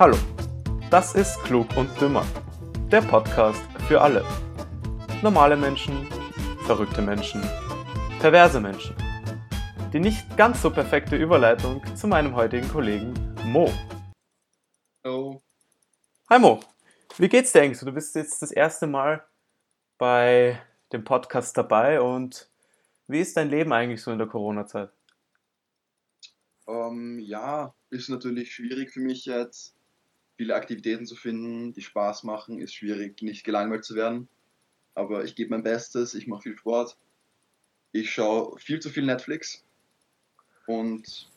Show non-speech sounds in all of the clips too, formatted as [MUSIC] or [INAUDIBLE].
Hallo, das ist Klug und Dümmer, der Podcast für alle. Normale Menschen, verrückte Menschen, perverse Menschen. Die nicht ganz so perfekte Überleitung zu meinem heutigen Kollegen Mo. Hallo. Hi Mo, wie geht's dir eigentlich? Du bist jetzt das erste Mal bei dem Podcast dabei und wie ist dein Leben eigentlich so in der Corona-Zeit? Ähm, ja, ist natürlich schwierig für mich jetzt, viele Aktivitäten zu finden, die Spaß machen. Ist schwierig, nicht gelangweilt zu werden. Aber ich gebe mein Bestes, ich mache viel Sport. Ich schaue viel zu viel Netflix und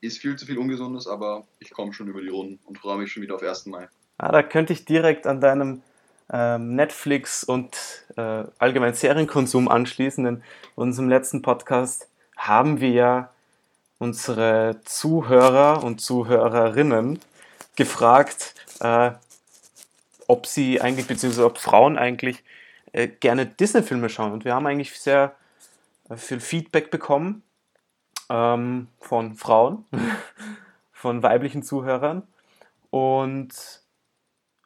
ist viel zu viel Ungesundes, aber ich komme schon über die Runden und freue mich schon wieder auf 1. Mai. Ah, da könnte ich direkt an deinem ähm, Netflix und äh, allgemein Serienkonsum anschließen, denn in unserem letzten Podcast haben wir ja unsere Zuhörer und Zuhörerinnen gefragt, äh, ob sie eigentlich, beziehungsweise ob Frauen eigentlich äh, gerne Disney-Filme schauen. Und wir haben eigentlich sehr äh, viel Feedback bekommen ähm, von Frauen, [LAUGHS] von weiblichen Zuhörern. Und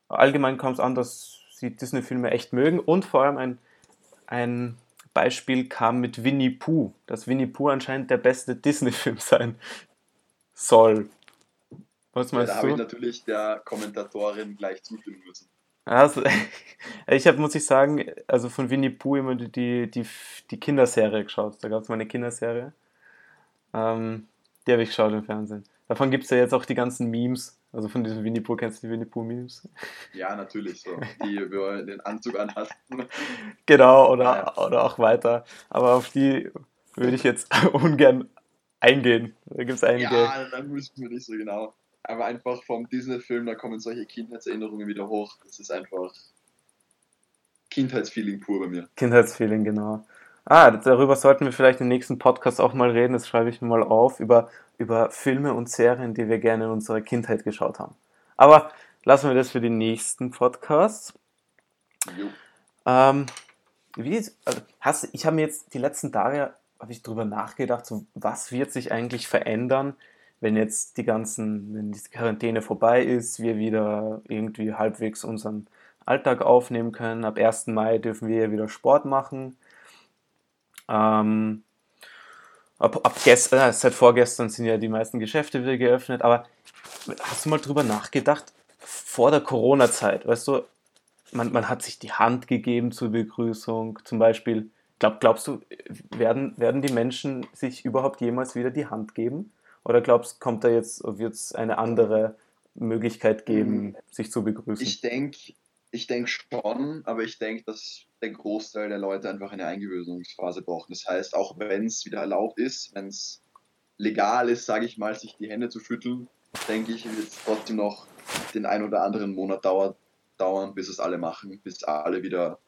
allgemein kam es an, dass sie Disney-Filme echt mögen und vor allem ein, ein Beispiel kam mit Winnie Pooh, dass Winnie Pooh anscheinend der beste Disney-Film [LAUGHS] sein soll. Was meinst ja, da habe ich natürlich der Kommentatorin gleich zustimmen müssen. Also, [LAUGHS] ich habe, muss ich sagen, also von Winnie Pooh immer die, die, die Kinderserie geschaut. Da gab es mal eine Kinderserie. Ähm, die habe ich geschaut im Fernsehen. Davon gibt es ja jetzt auch die ganzen Memes. Also von diesem Winnie Pooh, kennst du die Winnie Pooh Memes? [LAUGHS] Ja, natürlich, so. Die über den Anzug anhatten. [LAUGHS] Genau, oder, ja. oder auch weiter. Aber auf die würde ich jetzt ungern eingehen. Da gibt es einige. Ja, dann müssen wir nicht so genau. Aber einfach vom Disney-Film, da kommen solche Kindheitserinnerungen wieder hoch. Das ist einfach Kindheitsfeeling pur bei mir. Kindheitsfeeling, genau. Ah, darüber sollten wir vielleicht im nächsten Podcast auch mal reden. Das schreibe ich mir mal auf. Über über Filme und Serien, die wir gerne in unserer Kindheit geschaut haben. Aber lassen wir das für den nächsten Podcast. Ähm, wie, also hast, ich habe mir jetzt die letzten Tage habe ich darüber nachgedacht, so, was wird sich eigentlich verändern, wenn jetzt die ganzen, wenn die Quarantäne vorbei ist, wir wieder irgendwie halbwegs unseren Alltag aufnehmen können. Ab 1. Mai dürfen wir ja wieder Sport machen. Ähm, ab, ab gestern, äh, seit vorgestern sind ja die meisten Geschäfte wieder geöffnet, aber hast du mal drüber nachgedacht, vor der Corona-Zeit, weißt du, man, man hat sich die Hand gegeben zur Begrüßung, zum Beispiel, glaub, glaubst du, werden, werden die Menschen sich überhaupt jemals wieder die Hand geben? Oder glaubst du, kommt da jetzt, wird es eine andere Möglichkeit geben, mhm. sich zu begrüßen? Ich denke, ich denke schon, aber ich denke, dass der Großteil der Leute einfach eine Eingewöhnungsphase brauchen. Das heißt, auch wenn es wieder erlaubt ist, wenn es legal ist, sage ich mal, sich die Hände zu schütteln, denke ich, wird es trotzdem noch den ein oder anderen Monat dauert, dauern, bis es alle machen, bis alle wieder,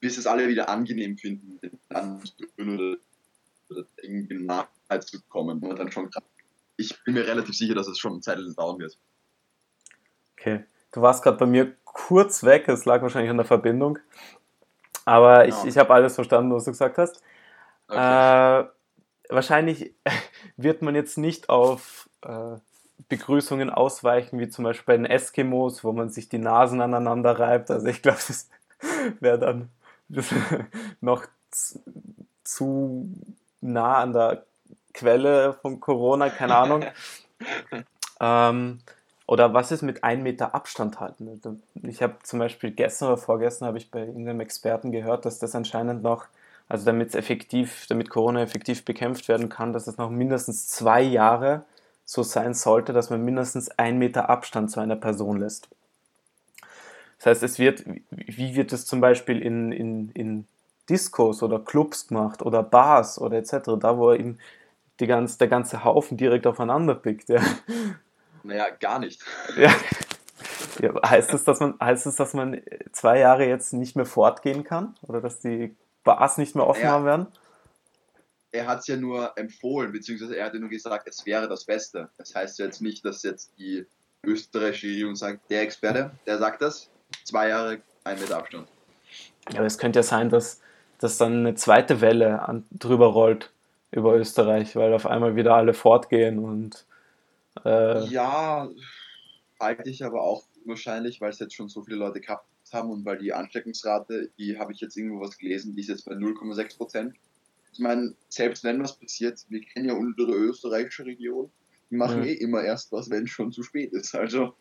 bis es alle wieder angenehm finden, dann oder, oder irgendwie nahe zu kommen. Und dann schon, ich bin mir relativ sicher, dass es schon eine Zeit dauern wird. Okay. Du warst gerade bei mir kurz weg, es lag wahrscheinlich an der Verbindung. Aber genau. ich, ich habe alles verstanden, was du gesagt hast. Okay. Äh, wahrscheinlich [LAUGHS] wird man jetzt nicht auf äh, Begrüßungen ausweichen, wie zum Beispiel bei den Eskimos, wo man sich die Nasen aneinander reibt. Also ich glaube, [LAUGHS] das wäre dann [LAUGHS] noch zu nah an der Quelle von Corona, keine Ahnung. [LAUGHS] ähm, oder was ist mit einem Meter Abstand halten? Ich habe zum Beispiel gestern oder vorgestern habe ich bei irgendeinem Experten gehört, dass das anscheinend noch, also damit effektiv, damit Corona effektiv bekämpft werden kann, dass es noch mindestens zwei Jahre so sein sollte, dass man mindestens einen Meter Abstand zu einer Person lässt. Das heißt, es wird, wie wird es zum Beispiel in, in, in Discos oder Clubs gemacht oder Bars oder etc., da wo eben die ganz, der ganze Haufen direkt aufeinander pickt. Ja. Naja, gar nicht. Ja. ja heißt, es, dass man, heißt es, dass man zwei Jahre jetzt nicht mehr fortgehen kann? Oder dass die Bars nicht mehr offen naja, haben werden? Er hat es ja nur empfohlen, beziehungsweise er hat ja nur gesagt, es wäre das Beste. Das heißt jetzt nicht, dass jetzt die österreichische Regierung sagt, der Experte, der sagt das, zwei Jahre, ein Meter Abstand. Ja, aber es könnte ja sein, dass, dass dann eine zweite Welle an, drüber rollt über Österreich, weil auf einmal wieder alle fortgehen und äh, ja, halte ich aber auch wahrscheinlich, weil es jetzt schon so viele Leute gehabt haben und weil die Ansteckungsrate, die habe ich jetzt irgendwo was gelesen, die ist jetzt bei 0,6 Prozent. Ich meine, selbst wenn was passiert, wir kennen ja unsere österreichische Region, die machen mhm. eh immer erst was, wenn es schon zu spät ist. Also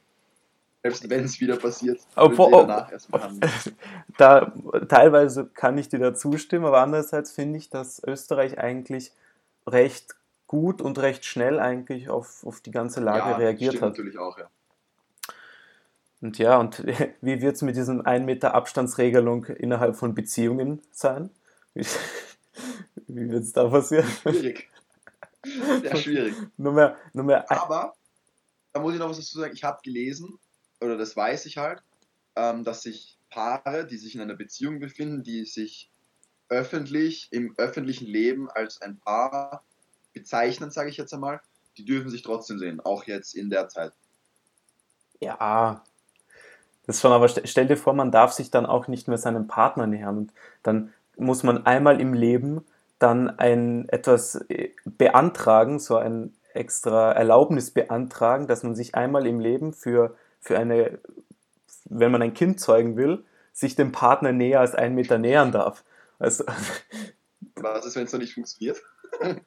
selbst wenn es wieder passiert, Obwohl, oh, danach erst machen. [LAUGHS] Da teilweise kann ich dir da zustimmen, aber andererseits finde ich, dass Österreich eigentlich recht gut und recht schnell eigentlich auf, auf die ganze Lage ja, reagiert hat. natürlich auch, ja. Und ja, und [LAUGHS] wie wird es mit diesem 1 Meter Abstandsregelung innerhalb von Beziehungen sein? Wie, [LAUGHS] wie wird es da passieren? Schwierig. Sehr schwierig. nur mehr, nur mehr Aber, da muss ich noch was dazu sagen, ich habe gelesen, oder das weiß ich halt, ähm, dass sich Paare, die sich in einer Beziehung befinden, die sich öffentlich, im öffentlichen Leben als ein Paar bezeichnen, sage ich jetzt einmal, die dürfen sich trotzdem sehen, auch jetzt in der Zeit. Ja, das schon, aber stell dir vor, man darf sich dann auch nicht mehr seinem Partner nähern und dann muss man einmal im Leben dann ein etwas äh, beantragen, so ein extra Erlaubnis beantragen, dass man sich einmal im Leben für, für eine, wenn man ein Kind zeugen will, sich dem Partner näher als einen Meter nähern darf. Also, [LAUGHS] Was ist, wenn es noch nicht funktioniert? [LAUGHS]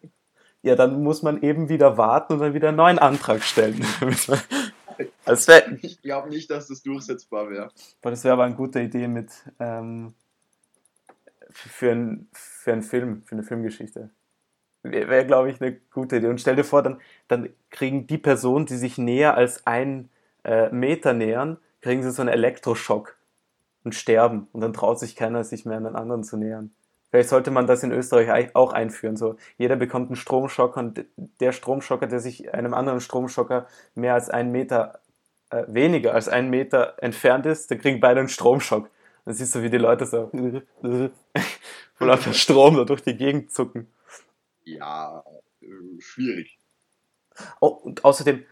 ja, dann muss man eben wieder warten und dann wieder einen neuen Antrag stellen. [LAUGHS] also wär, ich glaube nicht, dass das durchsetzbar wäre. Das wäre aber eine gute Idee mit ähm, für, ein, für einen Film, für eine Filmgeschichte. Wäre, wär, glaube ich, eine gute Idee. Und stell dir vor, dann, dann kriegen die Personen, die sich näher als ein äh, Meter nähern, kriegen sie so einen Elektroschock und sterben. Und dann traut sich keiner, sich mehr an den anderen zu nähern. Vielleicht sollte man das in Österreich auch einführen. So, jeder bekommt einen Stromschocker und der Stromschocker, der sich einem anderen Stromschocker mehr als einen Meter, äh, weniger als einen Meter entfernt ist, der kriegt beide einen Stromschock. Dann siehst du, wie die Leute so [LAUGHS] vor lauter Strom da durch die Gegend zucken. Ja, äh, schwierig. Oh, und außerdem,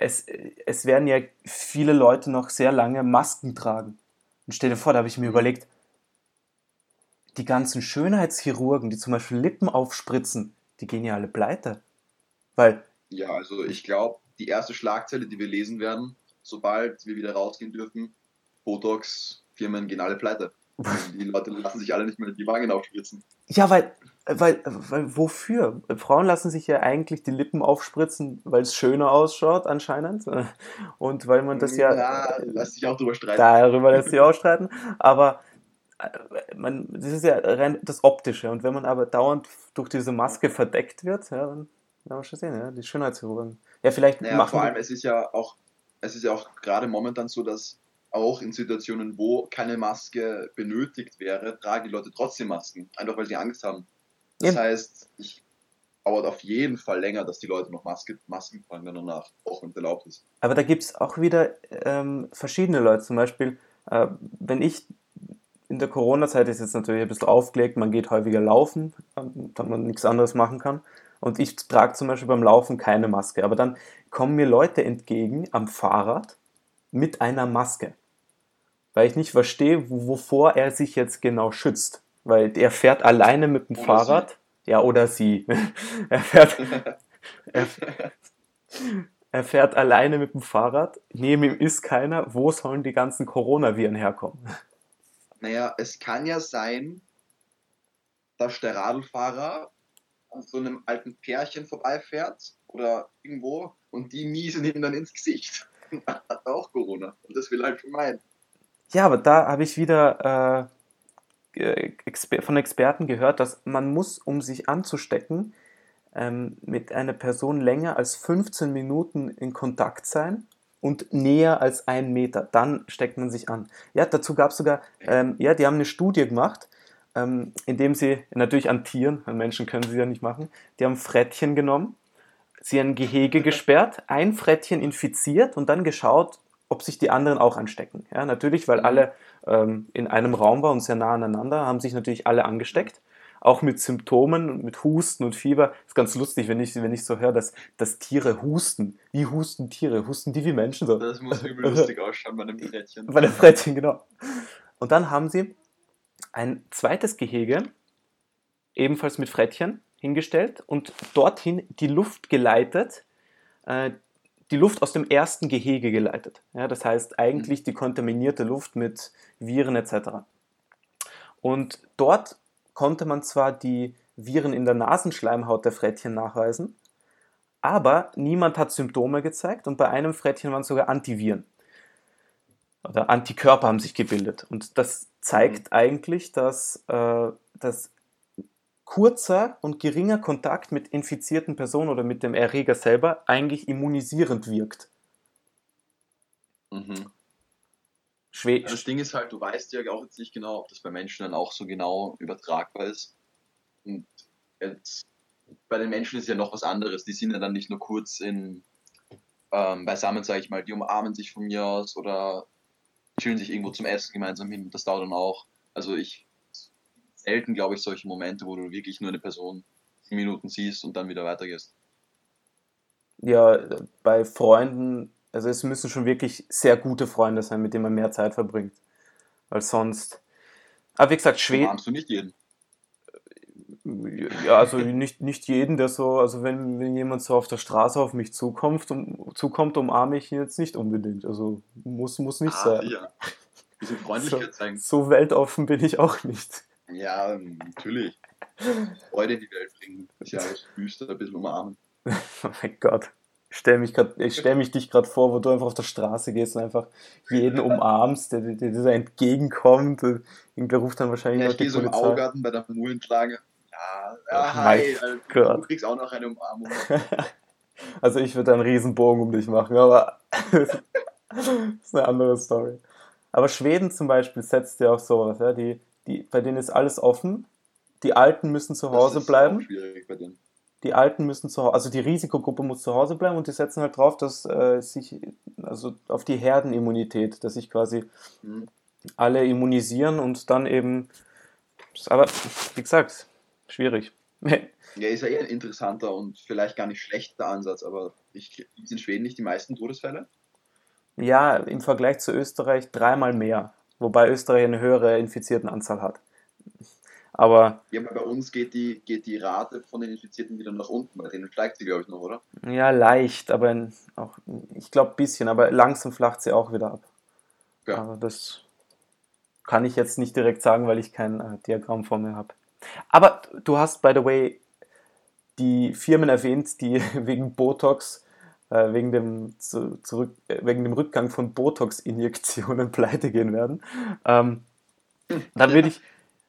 es, es werden ja viele Leute noch sehr lange Masken tragen. Und stell dir vor, da habe ich mir überlegt, die ganzen Schönheitschirurgen, die zum Beispiel Lippen aufspritzen, die gehen ja alle pleite. Weil. Ja, also ich glaube, die erste Schlagzeile, die wir lesen werden, sobald wir wieder rausgehen dürfen, Botox-Firmen gehen alle pleite. Die Leute lassen sich alle nicht mehr die Wangen aufspritzen. Ja, weil, weil, weil, wofür? Frauen lassen sich ja eigentlich die Lippen aufspritzen, weil es schöner ausschaut, anscheinend. Und weil man das ja. Ja, lässt sich auch drüber streiten. Darüber lässt sich [LAUGHS] auch streiten. Aber man, das ist ja rein das Optische. Und wenn man aber dauernd durch diese Maske verdeckt wird, ja, dann werden wir schon sehen, ja, die Schönheitschirurgen. Ja, vielleicht naja, machen vor allem, es ist ja auch, es ist ja auch gerade momentan so, dass auch in Situationen, wo keine Maske benötigt wäre, tragen die Leute trotzdem Masken, einfach weil sie Angst haben. Das ja. heißt, es dauert auf jeden Fall länger, dass die Leute noch Maske, Masken tragen, wenn danach auch wenn es erlaubt ist. Aber da gibt es auch wieder ähm, verschiedene Leute. Zum Beispiel, äh, wenn ich in der Corona-Zeit ist jetzt natürlich ein bisschen aufgelegt, man geht häufiger laufen, da man nichts anderes machen kann. Und ich trage zum Beispiel beim Laufen keine Maske. Aber dann kommen mir Leute entgegen am Fahrrad mit einer Maske. Weil ich nicht verstehe, wovor er sich jetzt genau schützt. Weil er fährt alleine mit dem oder Fahrrad. Sie. Ja, oder sie. [LAUGHS] er fährt. [LAUGHS] er, er fährt alleine mit dem Fahrrad. Neben ihm ist keiner. Wo sollen die ganzen Coronaviren herkommen? Naja, es kann ja sein, dass der Radlfahrer an so einem alten Pärchen vorbeifährt oder irgendwo und die niesen ihm dann ins Gesicht. [LAUGHS] Hat auch Corona und das will halt vermeiden. Ja, aber da habe ich wieder äh, von Experten gehört, dass man muss, um sich anzustecken, ähm, mit einer Person länger als 15 Minuten in Kontakt sein und näher als einen Meter. Dann steckt man sich an. Ja, dazu gab es sogar, ähm, ja, die haben eine Studie gemacht, ähm, indem sie, natürlich an Tieren, an Menschen können sie ja nicht machen, die haben Frettchen genommen, sie ein Gehege gesperrt, ein Frettchen infiziert und dann geschaut, ob sich die anderen auch anstecken. Ja, natürlich, weil mhm. alle ähm, in einem Raum waren und sehr nah aneinander, haben sich natürlich alle angesteckt auch mit Symptomen, mit Husten und Fieber. Ist ganz lustig, wenn ich, wenn ich so höre, dass, dass Tiere husten. Wie husten Tiere? Husten die wie Menschen? So. Das muss übel lustig ausschauen bei einem [LAUGHS] Frettchen. Bei einem Frettchen, genau. Und dann haben sie ein zweites Gehege, ebenfalls mit Frettchen, hingestellt und dorthin die Luft geleitet, äh, die Luft aus dem ersten Gehege geleitet. Ja, das heißt eigentlich die kontaminierte Luft mit Viren etc. Und dort konnte man zwar die Viren in der Nasenschleimhaut der Frettchen nachweisen, aber niemand hat Symptome gezeigt und bei einem Frettchen waren sogar Antiviren oder Antikörper haben sich gebildet. Und das zeigt mhm. eigentlich, dass, äh, dass kurzer und geringer Kontakt mit infizierten Personen oder mit dem Erreger selber eigentlich immunisierend wirkt. Mhm. Schwe das Ding ist halt, du weißt ja auch jetzt nicht genau, ob das bei Menschen dann auch so genau übertragbar ist. Und jetzt, bei den Menschen ist ja noch was anderes. Die sind ja dann nicht nur kurz in ähm, beisammen, sage ich mal, die umarmen sich von mir aus oder chillen sich irgendwo zum Essen gemeinsam hin. Das dauert dann auch. Also ich selten, glaube ich, solche Momente, wo du wirklich nur eine Person Minuten siehst und dann wieder weitergehst. Ja, bei Freunden, also es müssen schon wirklich sehr gute Freunde sein, mit denen man mehr Zeit verbringt. Weil sonst. Aber wie gesagt, Schweden. du nicht jeden. Ja, also nicht, nicht jeden, der so, also wenn, wenn jemand so auf der Straße auf mich zukommt, um, zukommt, umarme ich ihn jetzt nicht unbedingt. Also muss, muss nicht ah, sein. Ja. [LAUGHS] Freundlichkeit so, zeigen. So weltoffen bin ich auch nicht. Ja, natürlich. Freude in die Welt bringen. Das Jahr ist düster, ein bisschen umarmen. [LAUGHS] oh mein Gott. Ich stelle mich, stell mich dich gerade vor, wo du einfach auf der Straße gehst und einfach jeden [LAUGHS] umarmst, der, dir der entgegenkommt. Irgendwer ruft dann wahrscheinlich ja, ich gehe so im Augarten bei der Mulenklage. Ja, ja hi, also, du kriegst auch noch eine Umarmung. [LAUGHS] also ich würde einen Riesenbogen um dich machen, aber das ist eine andere Story. Aber Schweden zum Beispiel setzt ja auch sowas, ja, die, die, bei denen ist alles offen. Die Alten müssen zu Hause bleiben. Die Alten müssen zu Hause, also die Risikogruppe muss zu Hause bleiben und die setzen halt drauf, dass äh, sich, also auf die Herdenimmunität, dass sich quasi mhm. alle immunisieren und dann eben, aber wie gesagt, schwierig. [LAUGHS] ja, ist ja eher ein interessanter und vielleicht gar nicht schlechter Ansatz, aber ich, sind in Schweden nicht die meisten Todesfälle? Ja, im Vergleich zu Österreich dreimal mehr wobei Österreich eine höhere Infiziertenanzahl hat. Aber. Ja, aber bei uns geht die, geht die Rate von den Infizierten wieder nach unten, bei denen steigt sie, glaube ich, noch, oder? Ja, leicht, aber auch, ich glaube, ein bisschen, aber langsam flacht sie auch wieder ab. Ja. Aber das kann ich jetzt nicht direkt sagen, weil ich kein äh, Diagramm vor mir habe. Aber du hast, by the way, die Firmen erwähnt, die [LAUGHS] wegen Botox wegen, dem, zu, zurück, äh, wegen dem Rückgang von Botox-Injektionen [LAUGHS] pleite gehen werden. Ähm, dann würde ich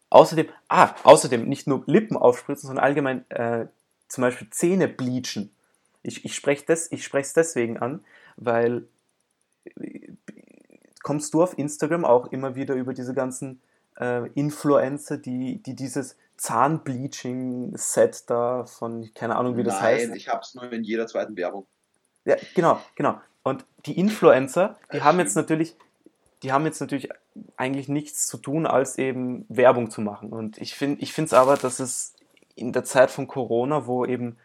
außerdem, ah, außerdem nicht nur Lippen aufspritzen, sondern allgemein äh, zum Beispiel Zähne bleachen. Ich, ich spreche es deswegen an, weil äh, kommst du auf Instagram auch immer wieder über diese ganzen äh, Influencer, die, die dieses Zahnbleaching-Set da von, keine Ahnung, wie das Nein, heißt. Nein, ich habe es nur in jeder zweiten Werbung. Ja, genau, genau. Und die Influencer, die haben jetzt natürlich, die haben jetzt natürlich eigentlich nichts zu tun, als eben Werbung zu machen. Und ich finde ich es aber, dass es in der Zeit von Corona, wo eben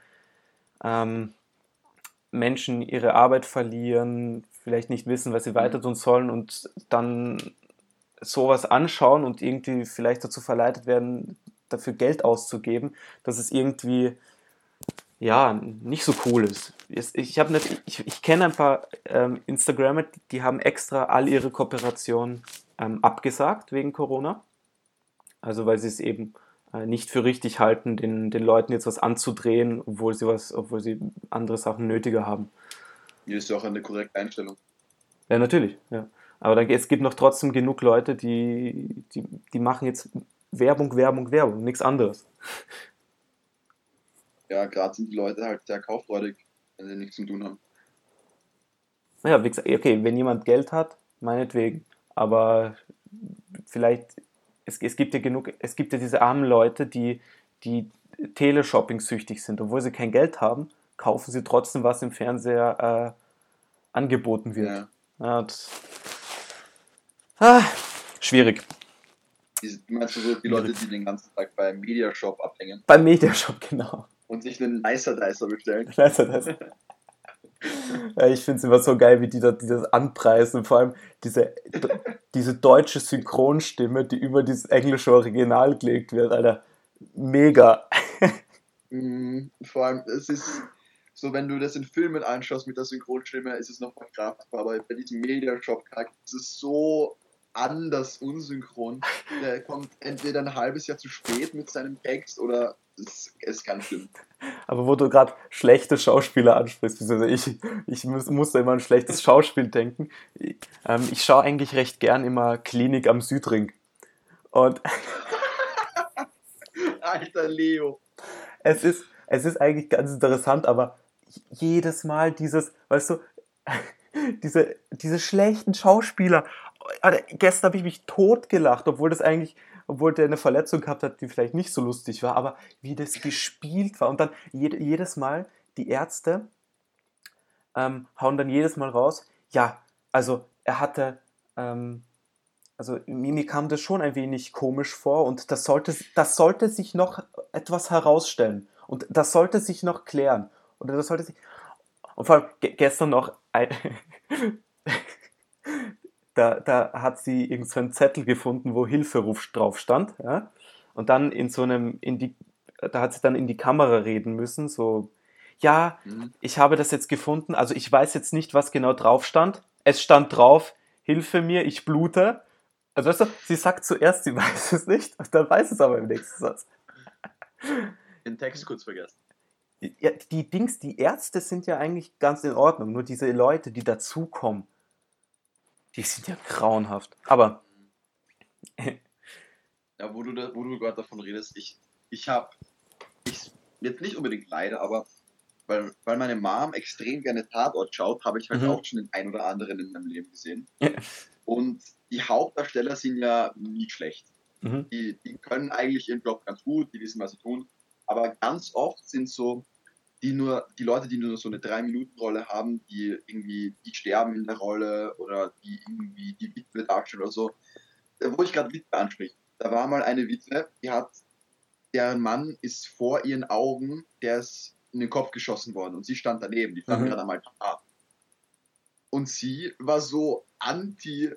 ähm, Menschen ihre Arbeit verlieren, vielleicht nicht wissen, was sie mhm. weiter tun sollen und dann sowas anschauen und irgendwie vielleicht dazu verleitet werden, dafür Geld auszugeben, dass es irgendwie ja, nicht so cool ist. Ich, habe nicht, ich, ich kenne ein paar ähm, Instagrammer, die haben extra all ihre Kooperationen ähm, abgesagt wegen Corona. Also weil sie es eben äh, nicht für richtig halten, den, den Leuten jetzt was anzudrehen, obwohl sie was, obwohl sie andere Sachen nötiger haben. Hier ist ja auch eine korrekte Einstellung. Ja, natürlich, ja. Aber dann, es gibt noch trotzdem genug Leute, die, die, die machen jetzt Werbung, Werbung, Werbung, nichts anderes ja, gerade sind die Leute halt sehr kauffreudig, wenn sie nichts zu tun haben. Naja, wie gesagt, okay, wenn jemand Geld hat, meinetwegen. Aber vielleicht, es, es gibt ja genug, es gibt ja diese armen Leute, die, die Teleshopping süchtig sind. Obwohl sie kein Geld haben, kaufen sie trotzdem, was im Fernseher äh, angeboten wird. Ja. ja das, ah, schwierig. Die, meinst du so die Leute, die den ganzen Tag beim Mediashop abhängen? Beim Mediashop, [LAUGHS] genau und sich einen Nicer Dicer bestellen. [LAUGHS] Nicer Dicer. ja, ich finde es immer so geil, wie die, das, die das anpreisen. Vor allem diese, diese deutsche Synchronstimme, die über dieses englische Original gelegt wird, Alter. Mega. Mm, vor allem, es ist, so wenn du das in Filmen anschaust mit der Synchronstimme, ist es noch verkraftbar, aber bei diesem Mediashop-Charakter ist es so anders unsynchron. Der kommt entweder ein halbes Jahr zu spät mit seinem Text oder es ist ganz schlimm. Aber wo du gerade schlechte Schauspieler ansprichst, also ich, ich muss, muss da immer an ein schlechtes Schauspiel denken. Ich, ähm, ich schaue eigentlich recht gern immer Klinik am Südring. Und. [LAUGHS] Alter Leo. Es ist, es ist eigentlich ganz interessant, aber jedes Mal dieses, weißt du, [LAUGHS] diese, diese schlechten Schauspieler. Gestern habe ich mich totgelacht, obwohl das eigentlich, obwohl der eine Verletzung gehabt hat, die vielleicht nicht so lustig war, aber wie das gespielt war. Und dann jed, jedes Mal die Ärzte ähm, hauen dann jedes Mal raus, ja, also er hatte, ähm, also mir kam das schon ein wenig komisch vor und das sollte, das sollte sich noch etwas herausstellen und das sollte sich noch klären. Oder das sollte sich. Und vor allem gestern noch ein [LAUGHS] da, da hat sie irgend so einen Zettel gefunden, wo Hilferuf drauf stand. Ja? Und dann in so einem, in die, da hat sie dann in die Kamera reden müssen, so, ja, mhm. ich habe das jetzt gefunden, also ich weiß jetzt nicht, was genau drauf stand. Es stand drauf, Hilfe mir, ich blute. Also weißt du, sie sagt zuerst, sie [LAUGHS] weiß es nicht, und dann weiß es aber im nächsten Satz. Den Text kurz vergessen. Ja, die Dings, die Ärzte sind ja eigentlich ganz in Ordnung, nur diese Leute, die dazukommen, die sind ja grauenhaft. Aber. ja, wo du, da, wo du gerade davon redest, ich, ich habe, ich, jetzt nicht unbedingt leider, aber weil, weil meine Mom extrem gerne Tatort schaut, habe ich halt mhm. auch schon den ein oder anderen in meinem Leben gesehen. Und die Hauptdarsteller sind ja nie schlecht. Mhm. Die, die können eigentlich ihren Job ganz gut, die wissen, was sie tun. Aber ganz oft sind so die nur, die Leute, die nur so eine Drei-Minuten-Rolle haben, die irgendwie, die sterben in der Rolle oder die irgendwie die Witwe darstellen oder so. Wo ich gerade Witwe anspreche, da war mal eine Witwe, die hat, deren Mann ist vor ihren Augen, der ist in den Kopf geschossen worden und sie stand daneben, die stand mhm. gerade einmal da. Und sie war so anti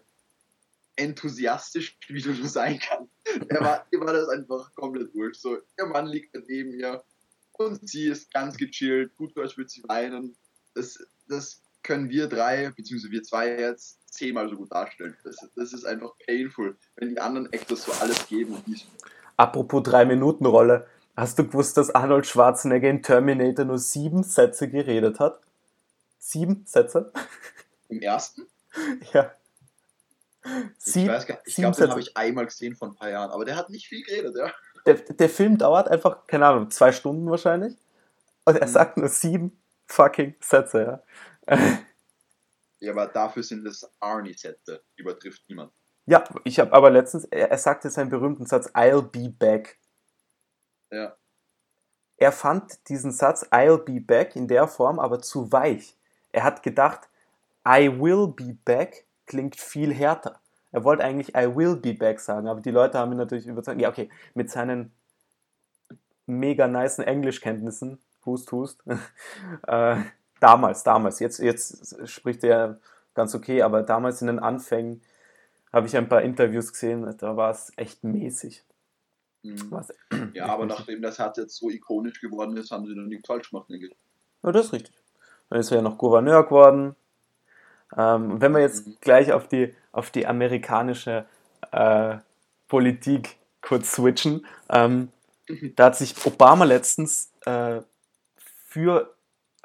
enthusiastisch, wie du sein kannst. Er war, ihr war das einfach komplett wurscht. So, ihr Mann liegt neben ihr und sie ist ganz gechillt, gut als würde sie weinen. Das, das können wir drei, beziehungsweise wir zwei jetzt zehnmal so gut darstellen. Das, das ist einfach painful, wenn die anderen Actors so alles geben und nicht. Apropos Drei-Minuten-Rolle. Hast du gewusst, dass Arnold Schwarzenegger in Terminator nur sieben Sätze geredet hat? Sieben Sätze? [LAUGHS] Im ersten? Ja. Sieben, ich weiß gar nicht, ich glaube, den habe ich einmal gesehen vor ein paar Jahren, aber der hat nicht viel geredet, ja der, der Film dauert einfach, keine Ahnung, zwei Stunden wahrscheinlich. Und er mhm. sagt nur sieben fucking Sätze, ja. [LAUGHS] Ja, aber dafür sind es Arnie-Sätze, übertrifft niemand. Ja, ich habe aber letztens, er, er sagte seinen berühmten Satz, I'll be back. Ja. Er fand diesen Satz, I'll be back, in der Form aber zu weich. Er hat gedacht, I will be back klingt viel härter. Er wollte eigentlich I will be back sagen, aber die Leute haben ihn natürlich überzeugt. Ja, okay, mit seinen mega nice Englischkenntnissen, hust, hust. [LAUGHS] äh, damals, damals. Jetzt, jetzt spricht er ganz okay, aber damals in den Anfängen habe ich ein paar Interviews gesehen, da war es echt mäßig. Mhm. Ja, aber nachdem das Herz jetzt so ikonisch geworden ist, haben sie noch nichts falsch gemacht, denke ich. Ja, das ist richtig. Dann ist er ja noch Gouverneur geworden, ähm, wenn wir jetzt mhm. gleich auf die, auf die amerikanische äh, Politik kurz switchen, ähm, mhm. da hat sich Obama letztens äh, für,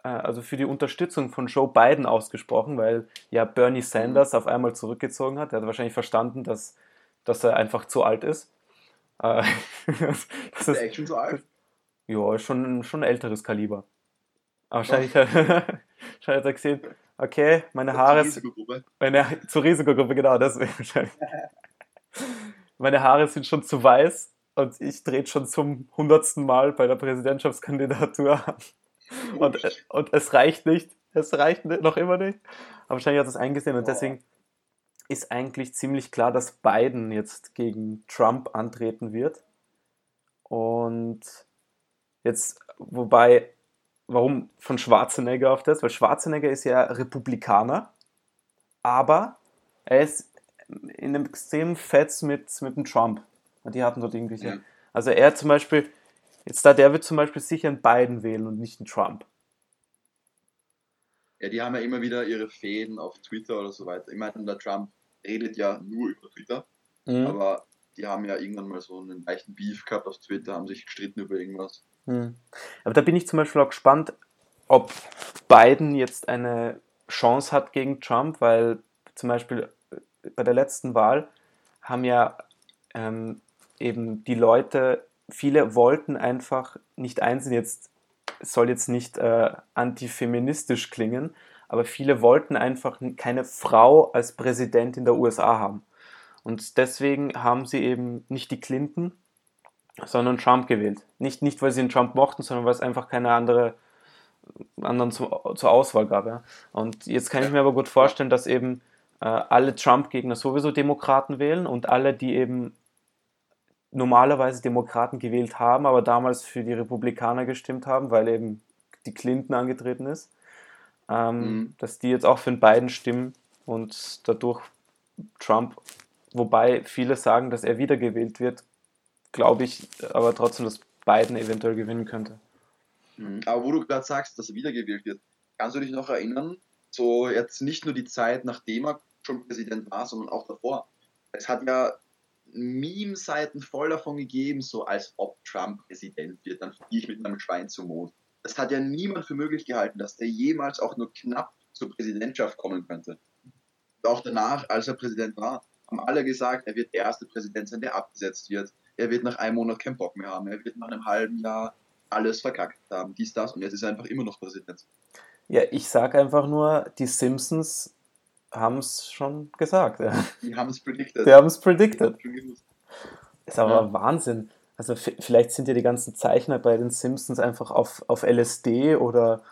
äh, also für die Unterstützung von Joe Biden ausgesprochen, weil ja Bernie mhm. Sanders auf einmal zurückgezogen hat. Er hat wahrscheinlich verstanden, dass, dass er einfach zu alt ist. Äh, [LAUGHS] das ist er echt schon zu alt? Ja, schon, schon ein älteres Kaliber. Aber wahrscheinlich, [LAUGHS] wahrscheinlich hat er gesehen, okay, meine Haare. Zur Risikogruppe. Meine, zur Risikogruppe, genau, das wahrscheinlich. meine Haare sind schon zu weiß und ich drehe schon zum hundertsten Mal bei der Präsidentschaftskandidatur an. Und, und es reicht nicht. Es reicht noch immer nicht. Aber wahrscheinlich hat es eingesehen und deswegen ist eigentlich ziemlich klar, dass Biden jetzt gegen Trump antreten wird. Und jetzt, wobei warum von Schwarzenegger auf das? Weil Schwarzenegger ist ja Republikaner, aber er ist in einem extremen Fetz mit, mit dem Trump. Und die hatten dort irgendwelche. Ja. Also er zum Beispiel, jetzt da, der wird zum Beispiel sicher einen Biden wählen und nicht einen Trump. Ja, die haben ja immer wieder ihre Fäden auf Twitter oder so weiter. Ich meine, der Trump redet ja nur über Twitter, mhm. aber die haben ja irgendwann mal so einen leichten Beef gehabt auf Twitter, haben sich gestritten über irgendwas. Mhm. Aber da bin ich zum Beispiel auch gespannt, ob Biden jetzt eine Chance hat gegen Trump, weil zum Beispiel äh, bei der letzten Wahl haben ja ähm, eben die Leute, viele wollten einfach nicht einsehen, jetzt soll jetzt nicht äh, antifeministisch klingen, aber viele wollten einfach keine Frau als Präsidentin der USA haben. Und deswegen haben sie eben nicht die Clinton, sondern Trump gewählt. Nicht, nicht weil sie den Trump mochten, sondern weil es einfach keine andere anderen zu, zur Auswahl gab. Ja. Und jetzt kann ich mir aber gut vorstellen, dass eben äh, alle Trump-Gegner sowieso Demokraten wählen und alle, die eben normalerweise Demokraten gewählt haben, aber damals für die Republikaner gestimmt haben, weil eben die Clinton angetreten ist, ähm, mhm. dass die jetzt auch für den beiden stimmen und dadurch Trump, wobei viele sagen, dass er wiedergewählt wird, glaube ich aber trotzdem, dass Biden eventuell gewinnen könnte. Mhm. Aber wo du gerade sagst, dass er wiedergewählt wird, kannst du dich noch erinnern, so jetzt nicht nur die Zeit, nachdem er schon Präsident war, sondern auch davor. Es hat ja Meme-Seiten voll davon gegeben, so als ob Trump Präsident wird, dann fliege ich mit meinem Schwein zum Mond. Das hat ja niemand für möglich gehalten, dass der jemals auch nur knapp zur Präsidentschaft kommen könnte. Auch danach, als er Präsident war, haben alle gesagt, er wird der erste Präsident sein, der abgesetzt wird. Er wird nach einem Monat keinen Bock mehr haben. Er wird nach einem halben Jahr alles verkackt haben, dies, das. Und jetzt ist er einfach immer noch Präsident. Ja, ich sage einfach nur, die Simpsons haben es schon gesagt. Ja. Die haben es predicted. Die haben es predicted. Ist aber ja. Wahnsinn. Also vielleicht sind ja die ganzen Zeichner bei den Simpsons einfach auf, auf LSD oder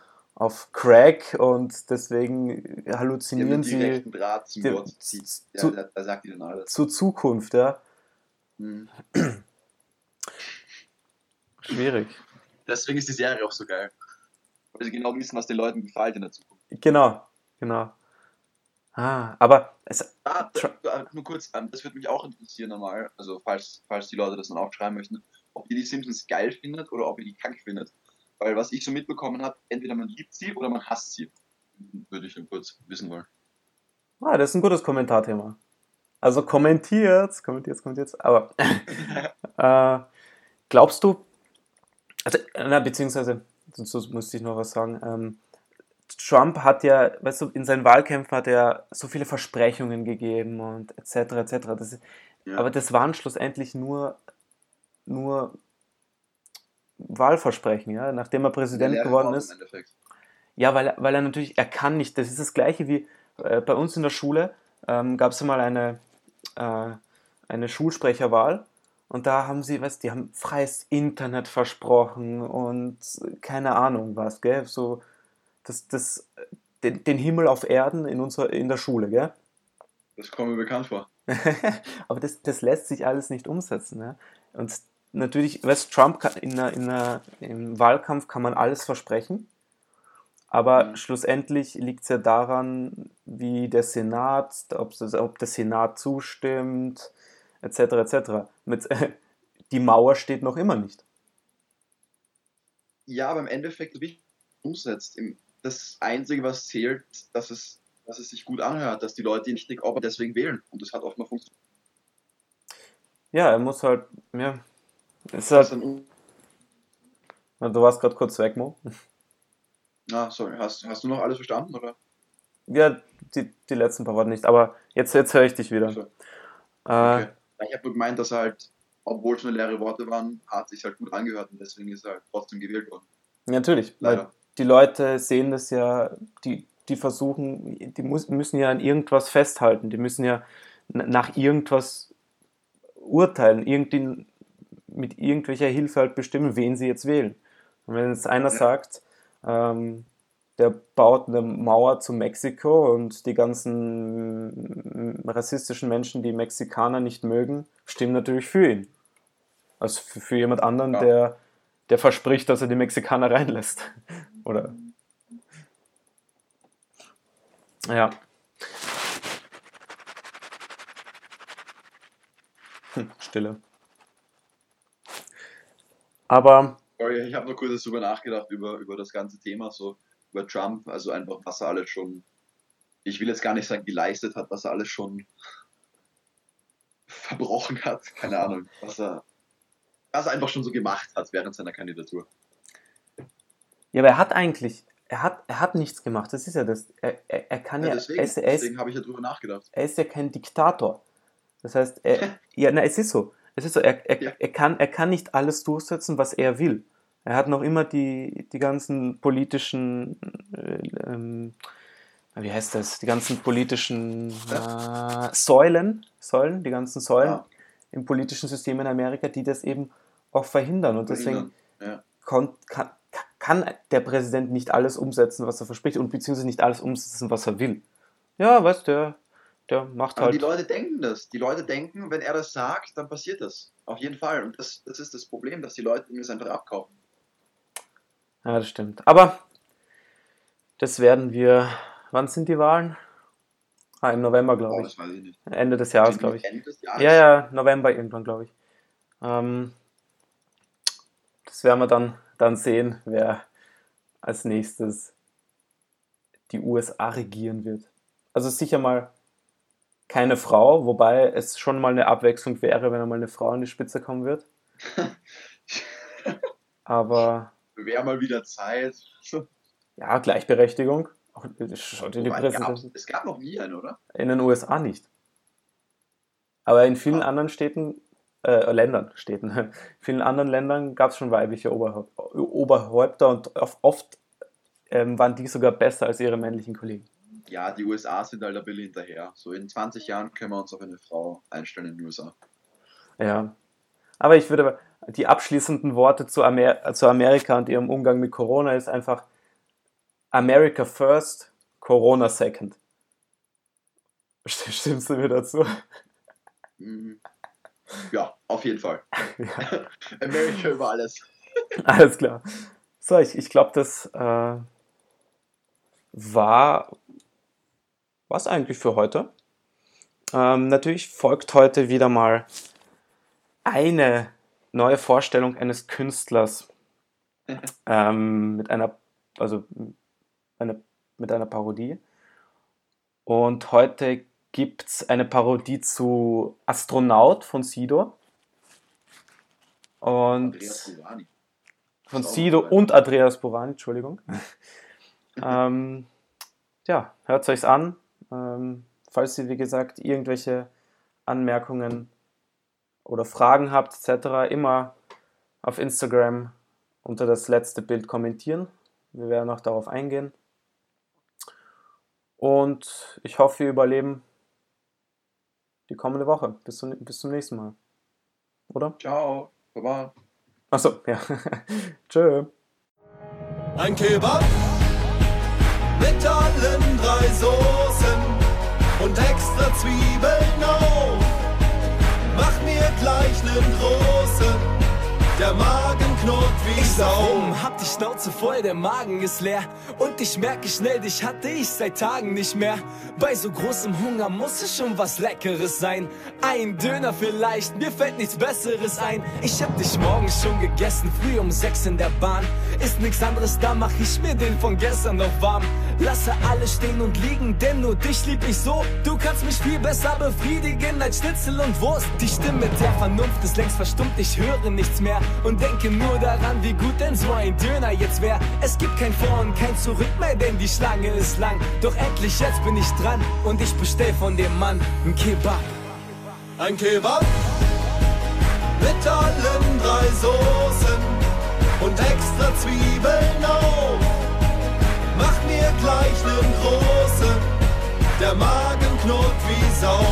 auf Crack und deswegen halluzinieren sie Draht zum die, Gott zu, ja, da, sagt ihnen alles. Zur Zukunft, ja. Hm. Schwierig. Deswegen ist die Serie auch so geil. Weil sie genau wissen, was den Leuten gefällt in der Zukunft. Genau, genau. Ah, aber es. Ah, da, nur kurz, ähm, das würde mich auch interessieren nochmal, also falls, falls die Leute das dann auch schreiben möchten, ob ihr die Simpsons geil findet oder ob ihr die krank findet. Weil was ich so mitbekommen habe, entweder man liebt sie oder man hasst sie. Würde ich dann kurz wissen wollen. Ah, das ist ein gutes Kommentarthema. Also kommentiert, kommentiert, kommentiert. Aber [LAUGHS] äh, glaubst du, also, na, beziehungsweise, sonst müsste ich noch was sagen. Ähm, Trump hat ja, weißt du, in seinen Wahlkämpfen hat er so viele Versprechungen gegeben und etc. etc. Das, ja. Aber das waren schlussendlich nur, nur Wahlversprechen, ja, nachdem er Präsident geworden ist. Ja, weil, weil er natürlich, er kann nicht, das ist das gleiche wie äh, bei uns in der Schule, ähm, gab es mal eine, äh, eine Schulsprecherwahl und da haben sie, weißt die haben freies Internet versprochen und keine Ahnung was, gell, so das, das, den, den Himmel auf Erden in, unserer, in der Schule, gell? Das kommt mir bekannt vor. [LAUGHS] Aber das, das lässt sich alles nicht umsetzen. Ne? Und natürlich, weißt Trump kann in einer, in einer, im Wahlkampf kann man alles versprechen, aber mhm. schlussendlich liegt es ja daran, wie der Senat, ob, ob der Senat zustimmt, etc. etc. Mit, äh, [LAUGHS] die Mauer steht noch immer nicht. Ja, aber im Endeffekt, wie umsetzt, das Einzige, was zählt, dass es, dass es sich gut anhört, dass die Leute ihn nicht aber deswegen wählen. Und das hat oft mal funktioniert. Ja, er muss halt, ja. Es ist halt, du warst gerade kurz weg, Mo. Ah, sorry. Hast, hast du noch alles verstanden, oder? Ja, die, die letzten paar Worte nicht, aber jetzt, jetzt höre ich dich wieder. So. Äh, Ich habe nur gemeint, dass er halt, obwohl es nur leere Worte waren, hat sich halt gut angehört und deswegen ist er halt trotzdem gewählt worden. Natürlich, leider die Leute sehen das ja, die, die versuchen, die muss, müssen ja an irgendwas festhalten, die müssen ja nach irgendwas urteilen, irgendwie mit irgendwelcher Hilfe halt bestimmen, wen sie jetzt wählen. Und wenn jetzt einer ja. sagt, ähm, der baut eine Mauer zu Mexiko und die ganzen rassistischen Menschen, die Mexikaner nicht mögen, stimmen natürlich für ihn. Also für, für jemand anderen, ja. der, der verspricht, dass er die Mexikaner [LAUGHS] reinlässt. Oder? Ja. Hm, Stille. Aber. Sorry, ich habe nur kurz darüber nachgedacht, über, über das ganze Thema. So, über Trump, also einfach, was er alles schon, ich will jetzt gar nicht sagen, geleistet hat, was er alles schon verbrochen hat, keine Ahnung, was er, was er einfach schon so gemacht hat während seiner Kandidatur. Ja, aber er hat eigentlich, er hat, er hat nichts gemacht, das ist ja das. Er, er, er kann ja, ja deswegen, deswegen habe ich ja drüber nachgedacht. Er ist ja kein Diktator. Das heißt, er, [LAUGHS] ja, na, es ist so. Es ist so, er, er, ja. er, kann, er kann nicht alles durchsetzen, was er will. Er hat noch immer die, die ganzen politischen, äh, ähm, wie heißt das, die ganzen politischen äh, Säulen, Säulen, die ganzen Säulen ja. im politischen System in Amerika, die das eben auch verhindern. Und deswegen ja. kann, kann der Präsident nicht alles umsetzen, was er verspricht und beziehungsweise nicht alles umsetzen, was er will. Ja, weißt du, der macht Aber halt. die Leute denken das. Die Leute denken, wenn er das sagt, dann passiert das. Auf jeden Fall. Und das, das ist das Problem, dass die Leute ihm das einfach abkaufen. Ja, das stimmt. Aber das werden wir. Wann sind die Wahlen? Ah, im November, glaube oh, ich. Ich Ende des Jahres, glaube ich. Ende des Jahres? Ja, ja, November irgendwann, glaube ich. Ähm, das werden wir dann, dann sehen, wer als nächstes die USA regieren wird. Also sicher mal keine Frau, wobei es schon mal eine Abwechslung wäre, wenn einmal eine Frau an die Spitze kommen wird. [LAUGHS] Aber. Wäre mal wieder Zeit. ja, Gleichberechtigung. Auch, schaut in die Gab, es gab noch nie einen, oder? In den USA nicht. Aber in vielen ah. anderen Städten, äh, Ländern, Städten, [LAUGHS] in vielen anderen Ländern gab es schon weibliche Oberhäupter und oft ähm, waren die sogar besser als ihre männlichen Kollegen ja, die USA sind halt ein bisschen hinterher. So in 20 Jahren können wir uns auf eine Frau einstellen in den USA. Ja. Aber ich würde, die abschließenden Worte zu, Amer zu Amerika und ihrem Umgang mit Corona ist einfach America first, Corona second. Stimmst du mir dazu? Mhm. Ja, auf jeden Fall. [LAUGHS] Ja. [LAUGHS] America über alles. [LAUGHS] Alles klar. So, ich, ich glaube, das äh, war was eigentlich für heute. Ähm, natürlich folgt heute wieder mal eine neue Vorstellung eines Künstlers ähm, mit einer, also eine, mit einer Parodie. Und heute gibt es eine Parodie zu Astronaut von Sido. Und von Sido und Andreas Burani, Entschuldigung. [LAUGHS] ähm, ja, hört es euch an. Ähm, falls ihr, wie gesagt, irgendwelche Anmerkungen oder Fragen habt, etc., immer auf Instagram unter das letzte Bild kommentieren. Wir werden auch darauf eingehen. Und ich hoffe, wir überleben die kommende Woche. Bis zum, bis zum nächsten Mal. Oder? Ciao. Baba. Achso, ja. [LAUGHS] Tschö. Ein Kebab mit allen drei Soßen und extra Zwiebeln auf. Mach mir gleich nen großen, der Magen knurrt wie ich Sau. Rum, hab die Schnauze voll, der Magen ist leer. Und ich merke schnell, dich hatte ich seit Tagen nicht mehr. Bei so großem Hunger muss es schon was Leckeres sein. Ein Döner vielleicht, mir fällt nichts Besseres ein. Ich hab dich morgens schon gegessen, früh um sechs in der Bahn. Ist nix anderes, da mach ich mir den von gestern noch warm. Lasse alles stehen und liegen, denn nur dich lieb ich so. Du kannst mich viel besser befriedigen als Schnitzel und Wurst. Die Stimme der Vernunft ist längst verstummt, ich höre nichts mehr und denke nur daran, wie gut denn so ein Döner jetzt wär. Es gibt kein Vor und kein Zurück mehr, denn die Schlange ist lang. Doch endlich jetzt bin ich dran und ich bestell von dem Mann ein Kebab. Ein Kebab mit allen drei Soßen und extra Zwiebeln auf. Mach mir gleich nen großen, der Magen knurrt wie Sau.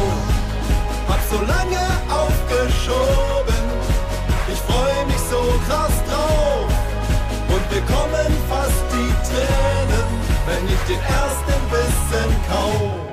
Hab so lange freu mich so krass drauf und bekommen fast die Tränen, wenn ich den ersten Bissen kaufe.